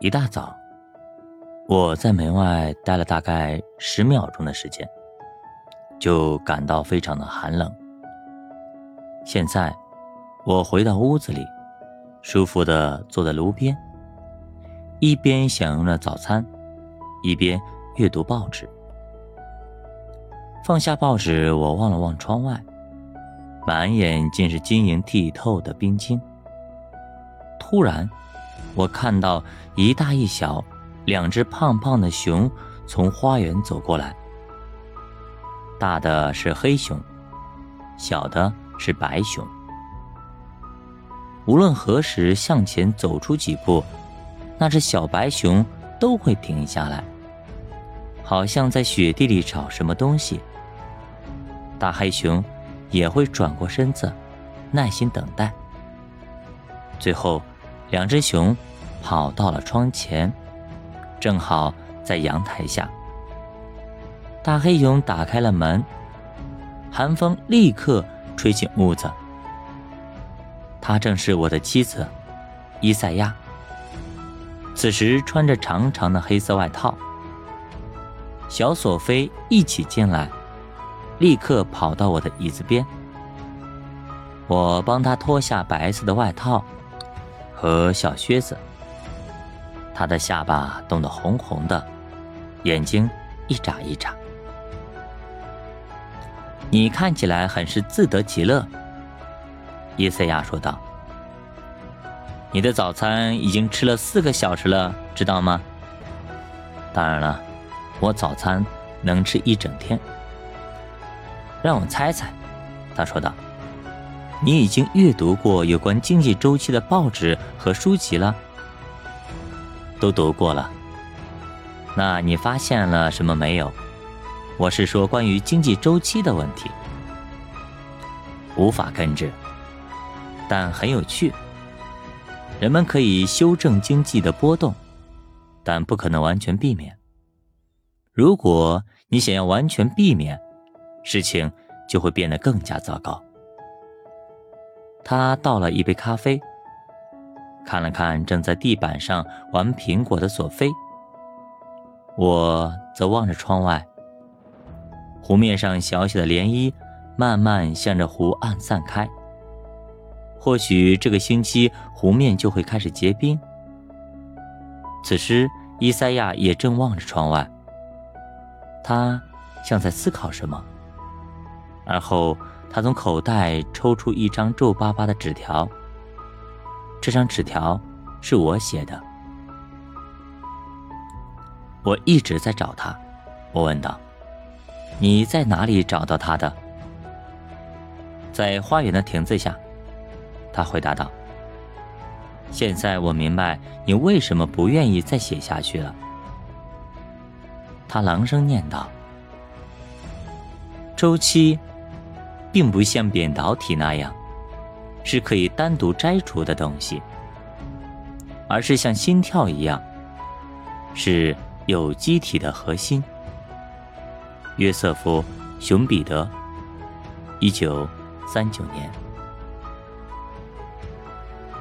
一大早，我在门外待了大概十秒钟的时间，就感到非常的寒冷。现在，我回到屋子里，舒服的坐在炉边，一边享用着早餐，一边阅读报纸。放下报纸，我望了望窗外，满眼尽是晶莹剔透的冰晶。突然。我看到一大一小两只胖胖的熊从花园走过来，大的是黑熊，小的是白熊。无论何时向前走出几步，那只小白熊都会停下来，好像在雪地里找什么东西。大黑熊也会转过身子，耐心等待。最后。两只熊跑到了窗前，正好在阳台下。大黑熊打开了门，寒风立刻吹进屋子。她正是我的妻子伊赛亚，此时穿着长长的黑色外套。小索菲一起进来，立刻跑到我的椅子边。我帮她脱下白色的外套。和小靴子，他的下巴冻得红红的，眼睛一眨一眨。你看起来很是自得其乐，伊赛亚说道。你的早餐已经吃了四个小时了，知道吗？当然了，我早餐能吃一整天。让我猜猜，他说道。你已经阅读过有关经济周期的报纸和书籍了，都读过了。那你发现了什么没有？我是说关于经济周期的问题。无法根治，但很有趣。人们可以修正经济的波动，但不可能完全避免。如果你想要完全避免，事情就会变得更加糟糕。他倒了一杯咖啡，看了看正在地板上玩苹果的索菲。我则望着窗外，湖面上小小的涟漪慢慢向着湖岸散开。或许这个星期湖面就会开始结冰。此时，伊赛亚也正望着窗外，他像在思考什么，而后。他从口袋抽出一张皱巴巴的纸条。这张纸条是我写的。我一直在找他，我问道：“你在哪里找到他的？”在花园的亭子下，他回答道：“现在我明白你为什么不愿意再写下去了。”他朗声念道：“周期。”并不像扁导体那样，是可以单独摘除的东西，而是像心跳一样，是有机体的核心。约瑟夫·熊彼得，一九三九年。